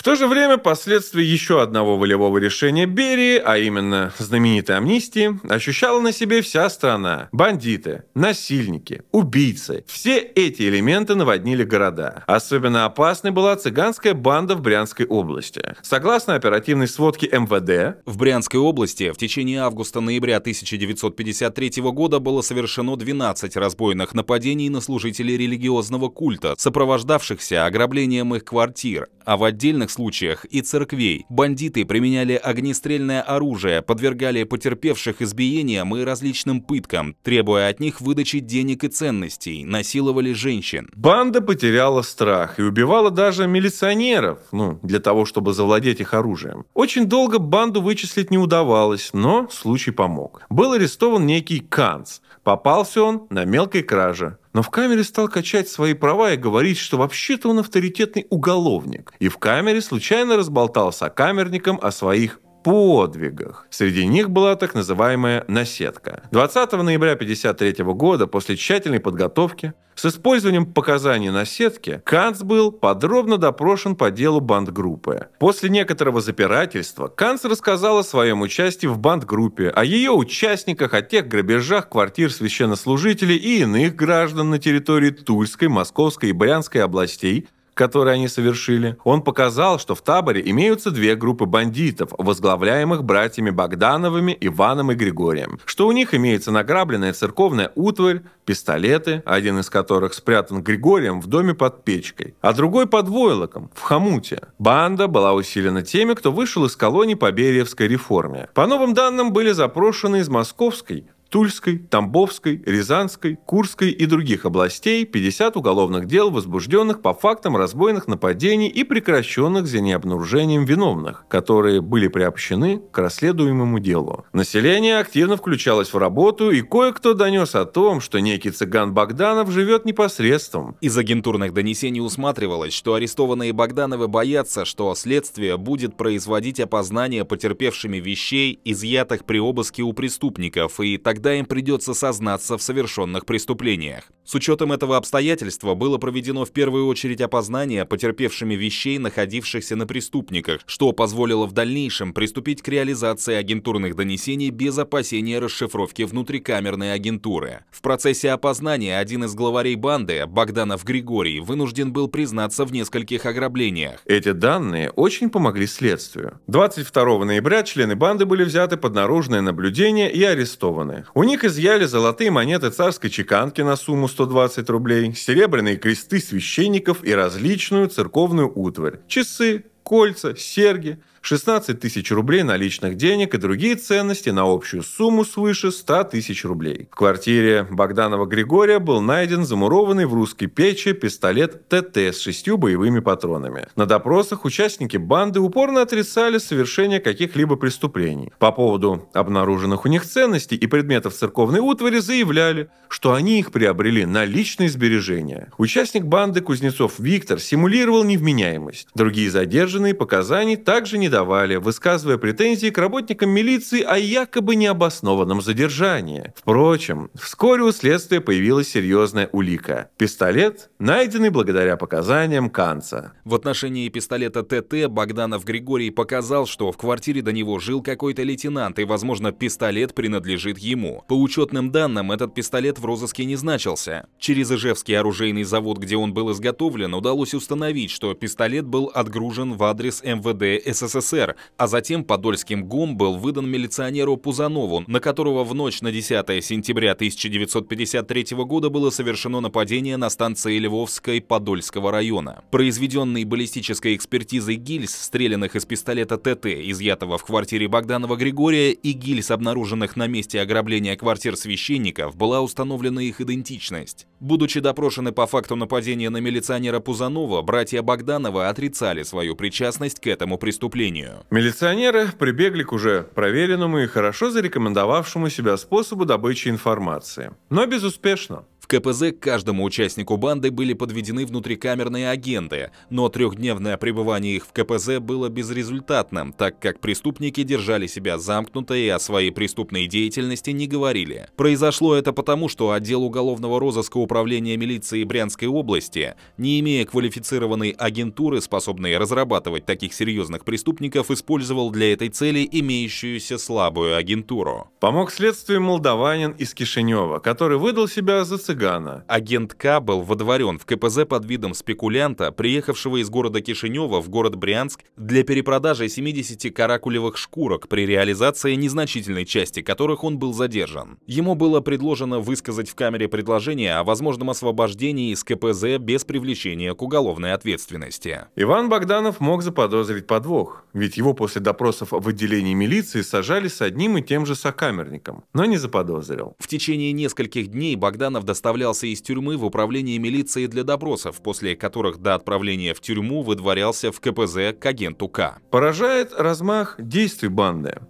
В то же время последствия еще одного волевого решения Берии, а именно знаменитой амнистии, ощущала на себе вся страна. Бандиты, насильники, убийцы. Все эти элементы наводнили города. Особенно опасной была цыганская банда в Брянской области. Согласно оперативной сводке МВД, в Брянской области в течение августа-ноября 1953 года было совершено 12 разбойных нападений на служителей религиозного культа, сопровождавшихся ограблением их квартир, а в отдельных случаях и церквей. Бандиты применяли огнестрельное оружие, подвергали потерпевших избиениям и различным пыткам, требуя от них выдачи денег и ценностей, насиловали женщин. Банда потеряла страх и убивала даже милиционеров, ну, для того, чтобы завладеть их оружием. Очень долго банду вычислить не удавалось, но случай помог. Был арестован некий Канц. Попался он на мелкой краже но в камере стал качать свои права и говорить, что вообще-то он авторитетный уголовник. И в камере случайно разболтался камерником о своих подвигах. Среди них была так называемая наседка. 20 ноября 1953 года, после тщательной подготовки, с использованием показаний на сетке, Канц был подробно допрошен по делу бандгруппы. После некоторого запирательства Канц рассказал о своем участии в бандгруппе, о ее участниках, о тех грабежах квартир священнослужителей и иных граждан на территории Тульской, Московской и Брянской областей, которые они совершили, он показал, что в таборе имеются две группы бандитов, возглавляемых братьями Богдановыми, Иваном и Григорием, что у них имеется награбленная церковная утварь, пистолеты, один из которых спрятан Григорием в доме под печкой, а другой под войлоком, в хомуте. Банда была усилена теми, кто вышел из колонии по Бериевской реформе. По новым данным были запрошены из Московской, Тульской, Тамбовской, Рязанской, Курской и других областей 50 уголовных дел, возбужденных по фактам разбойных нападений и прекращенных за необнаружением виновных, которые были приобщены к расследуемому делу. Население активно включалось в работу, и кое-кто донес о том, что некий цыган Богданов живет непосредством. Из агентурных донесений усматривалось, что арестованные Богдановы боятся, что следствие будет производить опознание потерпевшими вещей, изъятых при обыске у преступников, и так тогда им придется сознаться в совершенных преступлениях. С учетом этого обстоятельства было проведено в первую очередь опознание потерпевшими вещей, находившихся на преступниках, что позволило в дальнейшем приступить к реализации агентурных донесений без опасения расшифровки внутрикамерной агентуры. В процессе опознания один из главарей банды, Богданов Григорий, вынужден был признаться в нескольких ограблениях. Эти данные очень помогли следствию. 22 ноября члены банды были взяты под наружное наблюдение и арестованы. У них изъяли золотые монеты царской чеканки на сумму 120 рублей, серебряные кресты священников и различную церковную утварь, часы, кольца, серьги, 16 тысяч рублей наличных денег и другие ценности на общую сумму свыше 100 тысяч рублей. В квартире Богданова Григория был найден замурованный в русской печи пистолет ТТ с шестью боевыми патронами. На допросах участники банды упорно отрицали совершение каких-либо преступлений. По поводу обнаруженных у них ценностей и предметов церковной утвари заявляли, что они их приобрели на личные сбережения. Участник банды Кузнецов Виктор симулировал невменяемость. Другие задержанные показаний также не давали, высказывая претензии к работникам милиции о якобы необоснованном задержании. Впрочем, вскоре у следствия появилась серьезная улика. Пистолет, найденный благодаря показаниям Канца. В отношении пистолета ТТ Богданов Григорий показал, что в квартире до него жил какой-то лейтенант, и, возможно, пистолет принадлежит ему. По учетным данным, этот пистолет в розыске не значился. Через Ижевский оружейный завод, где он был изготовлен, удалось установить, что пистолет был отгружен в адрес МВД СССР СССР, а затем Подольским ГУМ был выдан милиционеру Пузанову, на которого в ночь на 10 сентября 1953 года было совершено нападение на станции Львовской Подольского района. Произведенный баллистической экспертизой гильз, стрелянных из пистолета ТТ, изъятого в квартире Богданова Григория, и гильз, обнаруженных на месте ограбления квартир священников, была установлена их идентичность. Будучи допрошены по факту нападения на милиционера Пузанова, братья Богданова отрицали свою причастность к этому преступлению. Милиционеры прибегли к уже проверенному и хорошо зарекомендовавшему себя способу добычи информации. Но безуспешно. КПЗ к каждому участнику банды были подведены внутрикамерные агенты, но трехдневное пребывание их в КПЗ было безрезультатным, так как преступники держали себя замкнуто и о своей преступной деятельности не говорили. Произошло это потому, что отдел уголовного розыска управления милиции Брянской области, не имея квалифицированной агентуры, способной разрабатывать таких серьезных преступников, использовал для этой цели имеющуюся слабую агентуру. Помог следствию молдаванин из Кишинева, который выдал себя за цыгана цыгана. Агент К был водворен в КПЗ под видом спекулянта, приехавшего из города Кишинева в город Брянск для перепродажи 70 каракулевых шкурок, при реализации незначительной части которых он был задержан. Ему было предложено высказать в камере предложение о возможном освобождении из КПЗ без привлечения к уголовной ответственности. Иван Богданов мог заподозрить подвох, ведь его после допросов в отделении милиции сажали с одним и тем же сокамерником, но не заподозрил. В течение нескольких дней Богданов достал доставлялся из тюрьмы в управление милиции для допросов, после которых до отправления в тюрьму выдворялся в КПЗ к агенту К. Поражает размах действий банды.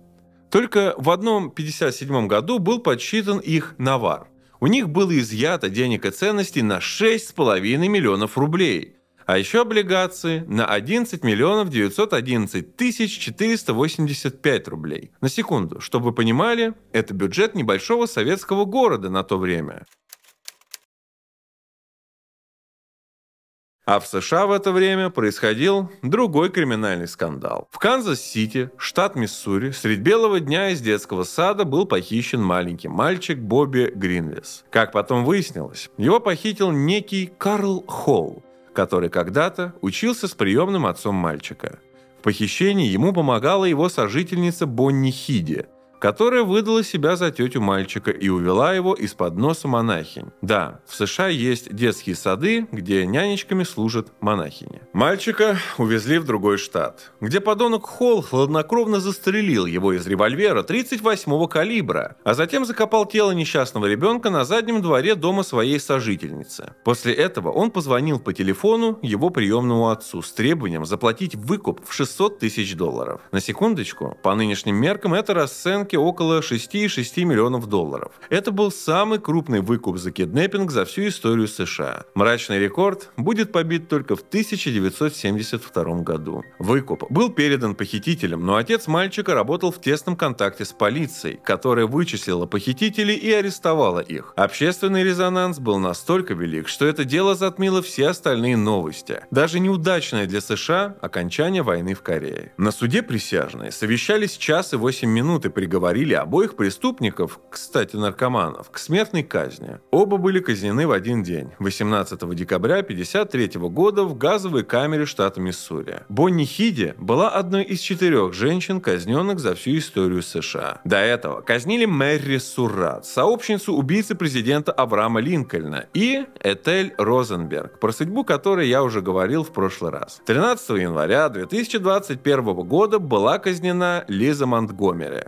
Только в одном 57 году был подсчитан их навар. У них было изъято денег и ценностей на 6,5 миллионов рублей, а еще облигации на 11 миллионов 911 тысяч 485 рублей. На секунду, чтобы вы понимали, это бюджет небольшого советского города на то время. А в США в это время происходил другой криминальный скандал. В Канзас-Сити, штат Миссури, средь белого дня из детского сада был похищен маленький мальчик Бобби Гринлис. Как потом выяснилось, его похитил некий Карл Холл, который когда-то учился с приемным отцом мальчика. В похищении ему помогала его сожительница Бонни Хиди – которая выдала себя за тетю мальчика и увела его из-под носа монахинь. Да, в США есть детские сады, где нянечками служат монахини. Мальчика увезли в другой штат, где подонок Холл хладнокровно застрелил его из револьвера 38-го калибра, а затем закопал тело несчастного ребенка на заднем дворе дома своей сожительницы. После этого он позвонил по телефону его приемному отцу с требованием заплатить выкуп в 600 тысяч долларов. На секундочку, по нынешним меркам это расценка сделки около 6,6 миллионов долларов. Это был самый крупный выкуп за киднеппинг за всю историю США. Мрачный рекорд будет побит только в 1972 году. Выкуп был передан похитителям, но отец мальчика работал в тесном контакте с полицией, которая вычислила похитителей и арестовала их. Общественный резонанс был настолько велик, что это дело затмило все остальные новости. Даже неудачное для США окончание войны в Корее. На суде присяжные совещались час и 8 минут и приговорили обоих преступников, кстати, наркоманов, к смертной казни. Оба были казнены в один день, 18 декабря 1953 года в газовой камере штата Миссури. Бонни Хиди была одной из четырех женщин, казненных за всю историю США. До этого казнили Мэри Суррат, сообщницу убийцы президента Авраама Линкольна, и Этель Розенберг, про судьбу которой я уже говорил в прошлый раз. 13 января 2021 года была казнена Лиза Монтгомери.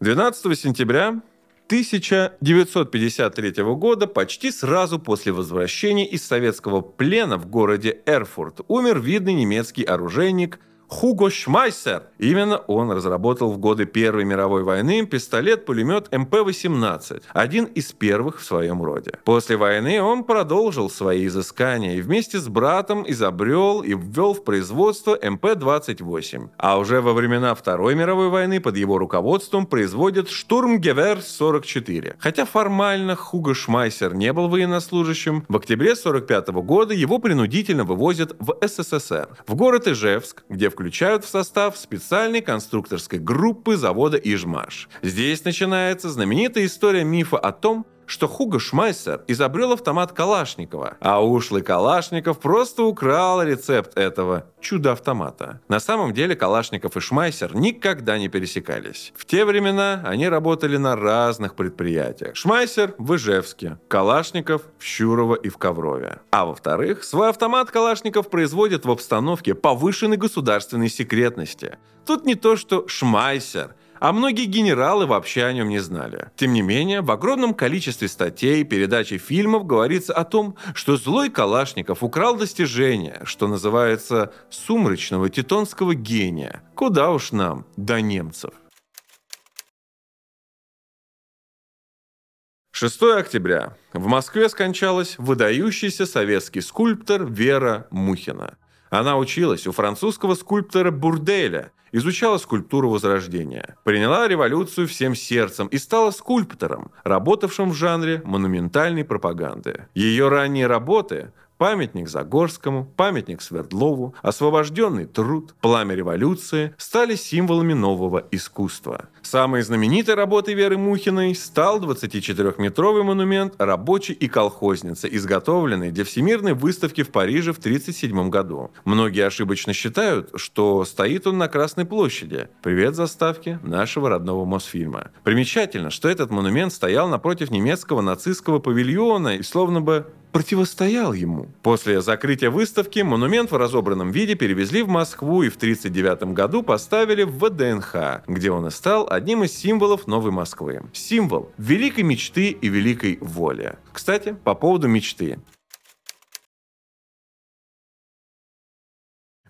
12 сентября 1953 года, почти сразу после возвращения из советского плена в городе Эрфурт, умер видный немецкий оружейник Хуго Шмайсер. Именно он разработал в годы Первой мировой войны пистолет-пулемет МП-18, один из первых в своем роде. После войны он продолжил свои изыскания и вместе с братом изобрел и ввел в производство МП-28. А уже во времена Второй мировой войны под его руководством производят Штурмгевер-44. Хотя формально Хуго Шмайсер не был военнослужащим, в октябре 1945 года его принудительно вывозят в СССР, в город Ижевск, где включают в состав специальной конструкторской группы завода «Ижмаш». Здесь начинается знаменитая история мифа о том, что Хуго Шмайсер изобрел автомат Калашникова, а ушлый Калашников просто украл рецепт этого чудо-автомата. На самом деле Калашников и Шмайсер никогда не пересекались. В те времена они работали на разных предприятиях. Шмайсер в Ижевске, Калашников в Щурово и в Коврове. А во-вторых, свой автомат Калашников производит в обстановке повышенной государственной секретности. Тут не то, что Шмайсер – а многие генералы вообще о нем не знали. Тем не менее, в огромном количестве статей, передач и фильмов говорится о том, что злой Калашников украл достижение, что называется сумрачного титонского гения. Куда уж нам, до немцев. 6 октября. В Москве скончалась выдающийся советский скульптор Вера Мухина. Она училась у французского скульптора Бурделя, изучала скульптуру Возрождения, приняла революцию всем сердцем и стала скульптором, работавшим в жанре монументальной пропаганды. Ее ранние работы Памятник Загорскому, памятник Свердлову, освобожденный труд, пламя революции стали символами нового искусства. Самой знаменитой работой Веры Мухиной стал 24-метровый монумент «Рабочий и колхозница», изготовленный для Всемирной выставки в Париже в 1937 году. Многие ошибочно считают, что стоит он на Красной площади. Привет заставке нашего родного Мосфильма. Примечательно, что этот монумент стоял напротив немецкого нацистского павильона и словно бы противостоял ему. После закрытия выставки монумент в разобранном виде перевезли в Москву и в 1939 году поставили в ВДНХ, где он и стал одним из символов Новой Москвы. Символ великой мечты и великой воли. Кстати, по поводу мечты.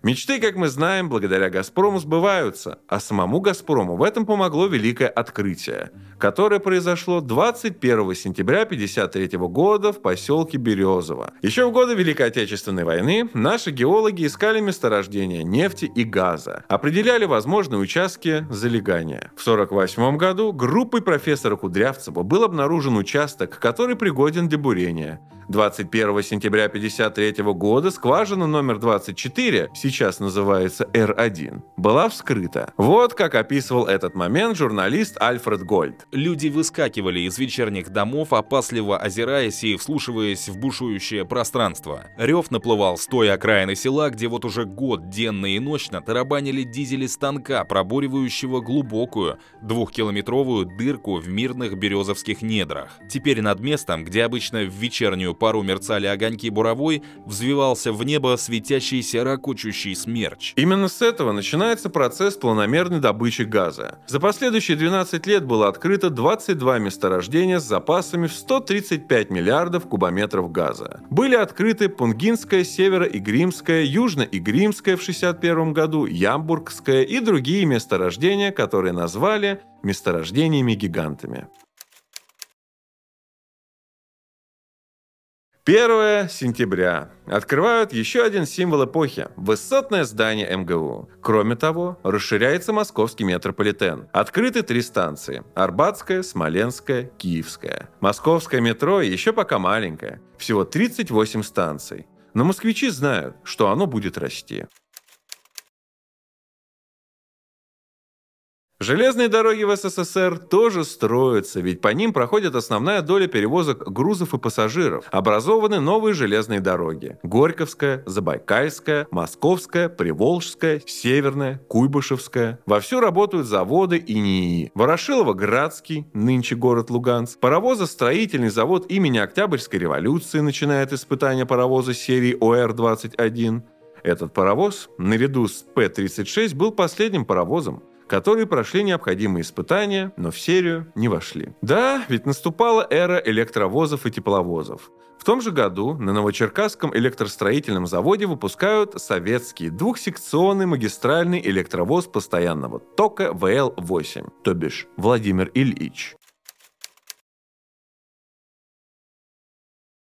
Мечты, как мы знаем, благодаря «Газпрому» сбываются, а самому «Газпрому» в этом помогло великое открытие, которое произошло 21 сентября 1953 года в поселке Березово. Еще в годы Великой Отечественной войны наши геологи искали месторождения нефти и газа, определяли возможные участки залегания. В 1948 году группой профессора Кудрявцева был обнаружен участок, который пригоден для бурения. 21 сентября 1953 года скважина номер 24, сейчас называется R1, была вскрыта. Вот как описывал этот момент журналист Альфред Гольд. Люди выскакивали из вечерних домов, опасливо озираясь и вслушиваясь в бушующее пространство. Рев наплывал с той окраины села, где вот уже год денно и ночно тарабанили дизели станка, пробуривающего глубокую, двухкилометровую дырку в мирных березовских недрах. Теперь над местом, где обычно в вечернюю пару мерцали огоньки буровой, взвивался в небо светящийся ракочущий смерч. Именно с этого начинается процесс планомерной добычи газа. За последующие 12 лет было открыто 22 месторождения с запасами в 135 миллиардов кубометров газа. Были открыты Пунгинская, Северо-Игримская, Южно-Игримская в 1961 году, Ямбургская и другие месторождения, которые назвали месторождениями-гигантами. 1 сентября. Открывают еще один символ эпохи – высотное здание МГУ. Кроме того, расширяется московский метрополитен. Открыты три станции – Арбатская, Смоленская, Киевская. Московское метро еще пока маленькое – всего 38 станций. Но москвичи знают, что оно будет расти. Железные дороги в СССР тоже строятся, ведь по ним проходит основная доля перевозок грузов и пассажиров. Образованы новые железные дороги. Горьковская, Забайкальская, Московская, Приволжская, Северная, Куйбышевская. Вовсю работают заводы и НИИ. Ворошилово-Градский, нынче город Луганск. Паровозостроительный завод имени Октябрьской революции начинает испытания паровоза серии ОР-21. Этот паровоз, наряду с П-36, был последним паровозом, которые прошли необходимые испытания, но в серию не вошли. Да, ведь наступала эра электровозов и тепловозов. В том же году на Новочеркасском электростроительном заводе выпускают советский двухсекционный магистральный электровоз постоянного тока ВЛ-8, то бишь Владимир Ильич.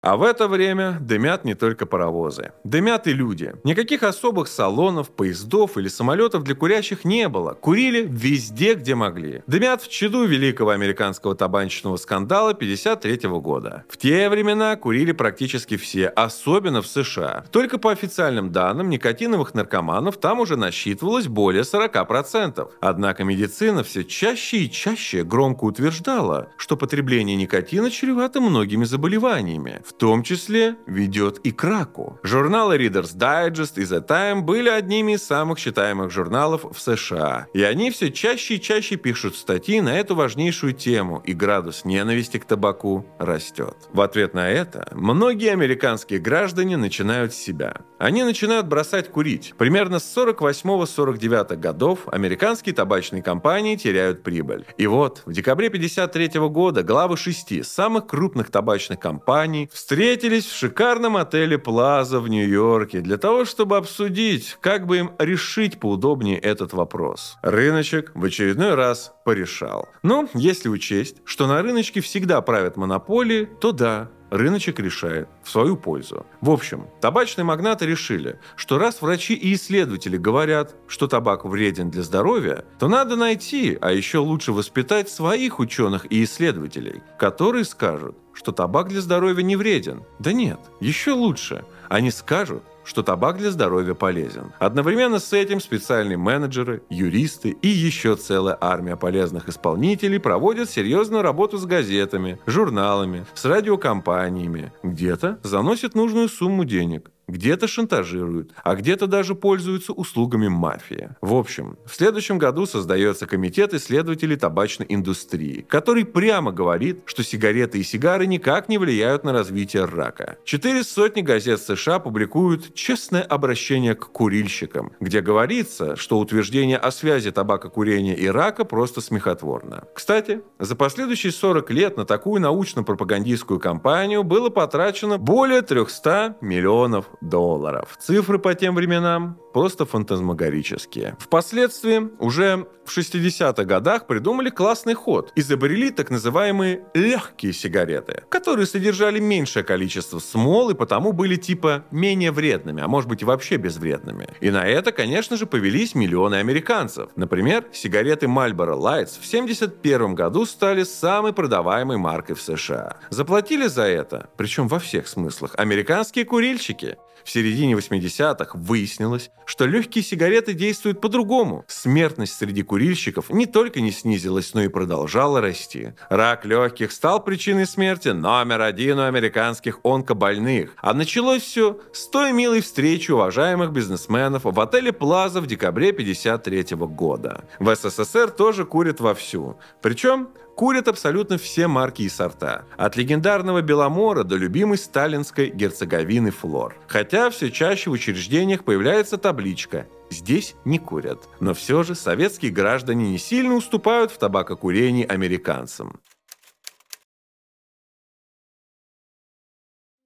А в это время дымят не только паровозы. Дымят и люди. Никаких особых салонов, поездов или самолетов для курящих не было. Курили везде, где могли. Дымят в чаду великого американского табачного скандала 1953 года. В те времена курили практически все, особенно в США. Только по официальным данным, никотиновых наркоманов там уже насчитывалось более 40%. Однако медицина все чаще и чаще громко утверждала, что потребление никотина чревато многими заболеваниями в том числе ведет и к раку. Журналы Reader's Digest и The Time были одними из самых читаемых журналов в США, и они все чаще и чаще пишут статьи на эту важнейшую тему, и градус ненависти к табаку растет. В ответ на это многие американские граждане начинают себя. Они начинают бросать курить. Примерно с 48-49 годов американские табачные компании теряют прибыль. И вот в декабре 53 года главы шести самых крупных табачных компаний встретились в шикарном отеле Плаза в Нью-Йорке для того, чтобы обсудить, как бы им решить поудобнее этот вопрос. Рыночек в очередной раз порешал. Но если учесть, что на рыночке всегда правят монополии, то да, рыночек решает в свою пользу. В общем, табачные магнаты решили, что раз врачи и исследователи говорят, что табак вреден для здоровья, то надо найти, а еще лучше воспитать своих ученых и исследователей, которые скажут, что табак для здоровья не вреден. Да нет, еще лучше. Они скажут, что табак для здоровья полезен. Одновременно с этим специальные менеджеры, юристы и еще целая армия полезных исполнителей проводят серьезную работу с газетами, журналами, с радиокомпаниями. Где-то заносят нужную сумму денег, где-то шантажируют, а где-то даже пользуются услугами мафии. В общем, в следующем году создается комитет исследователей табачной индустрии, который прямо говорит, что сигареты и сигары никак не влияют на развитие рака. Четыре сотни газет США публикуют честное обращение к курильщикам, где говорится, что утверждение о связи табакокурения и рака просто смехотворно. Кстати, за последующие 40 лет на такую научно-пропагандистскую кампанию было потрачено более 300 миллионов долларов. Цифры по тем временам просто фантазмагорические. Впоследствии, уже в 60-х годах придумали классный ход. Изобрели так называемые легкие сигареты, которые содержали меньшее количество смол и потому были типа менее вредными, а может быть и вообще безвредными. И на это, конечно же, повелись миллионы американцев. Например, сигареты Marlboro Lights в 71 году стали самой продаваемой маркой в США. Заплатили за это, причем во всех смыслах, американские курильщики. В середине 80-х выяснилось, что легкие сигареты действуют по-другому. Смертность среди курильщиков не только не снизилась, но и продолжала расти. Рак легких стал причиной смерти номер один у американских онкобольных. А началось все с той милой встречи уважаемых бизнесменов в отеле Плаза в декабре 53 года. В СССР тоже курят вовсю. Причем курят абсолютно все марки и сорта. От легендарного Беломора до любимой сталинской герцоговины Флор. Хотя все чаще в учреждениях появляется табличка Здесь не курят. Но все же советские граждане не сильно уступают в табакокурении американцам.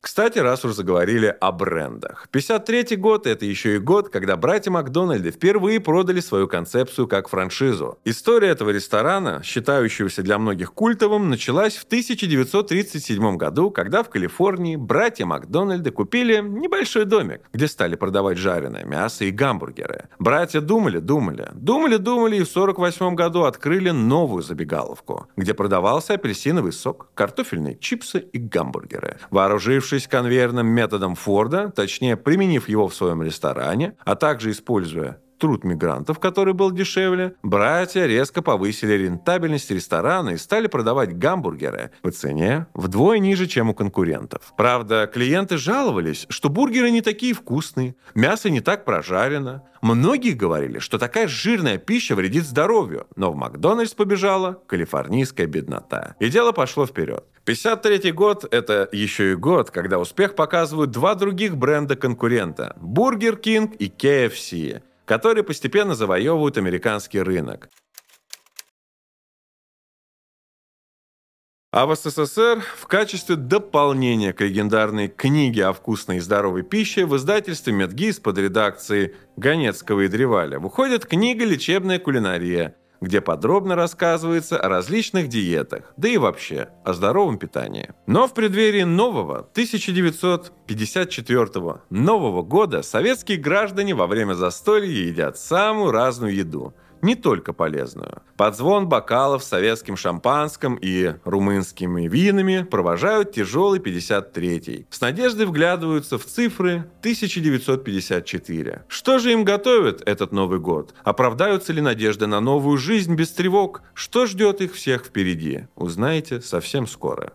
Кстати, раз уж заговорили о брендах. 53 год – это еще и год, когда братья Макдональды впервые продали свою концепцию как франшизу. История этого ресторана, считающегося для многих культовым, началась в 1937 году, когда в Калифорнии братья Макдональды купили небольшой домик, где стали продавать жареное мясо и гамбургеры. Братья думали, думали, думали, думали и в 1948 году открыли новую забегаловку, где продавался апельсиновый сок, картофельные чипсы и гамбургеры. Вооружившись Воспользовавшись конвейерным методом Форда, точнее применив его в своем ресторане, а также используя труд мигрантов, который был дешевле, братья резко повысили рентабельность ресторана и стали продавать гамбургеры по цене вдвое ниже, чем у конкурентов. Правда, клиенты жаловались, что бургеры не такие вкусные, мясо не так прожарено. Многие говорили, что такая жирная пища вредит здоровью, но в Макдональдс побежала калифорнийская беднота. И дело пошло вперед. 53 год – это еще и год, когда успех показывают два других бренда конкурента – Burger King и KFC которые постепенно завоевывают американский рынок. А в СССР в качестве дополнения к легендарной книге о вкусной и здоровой пище в издательстве «Медгиз» под редакцией Ганецкого и Древаля выходит книга «Лечебная кулинария», где подробно рассказывается о различных диетах, да и вообще о здоровом питании. Но в преддверии нового 1954 Нового года советские граждане во время застолья едят самую разную еду – не только полезную. Под звон бокалов советским шампанским и румынскими винами провожают тяжелый 53-й. С надеждой вглядываются в цифры 1954. Что же им готовят этот Новый год? Оправдаются ли надежды на новую жизнь без тревог? Что ждет их всех впереди? Узнаете совсем скоро.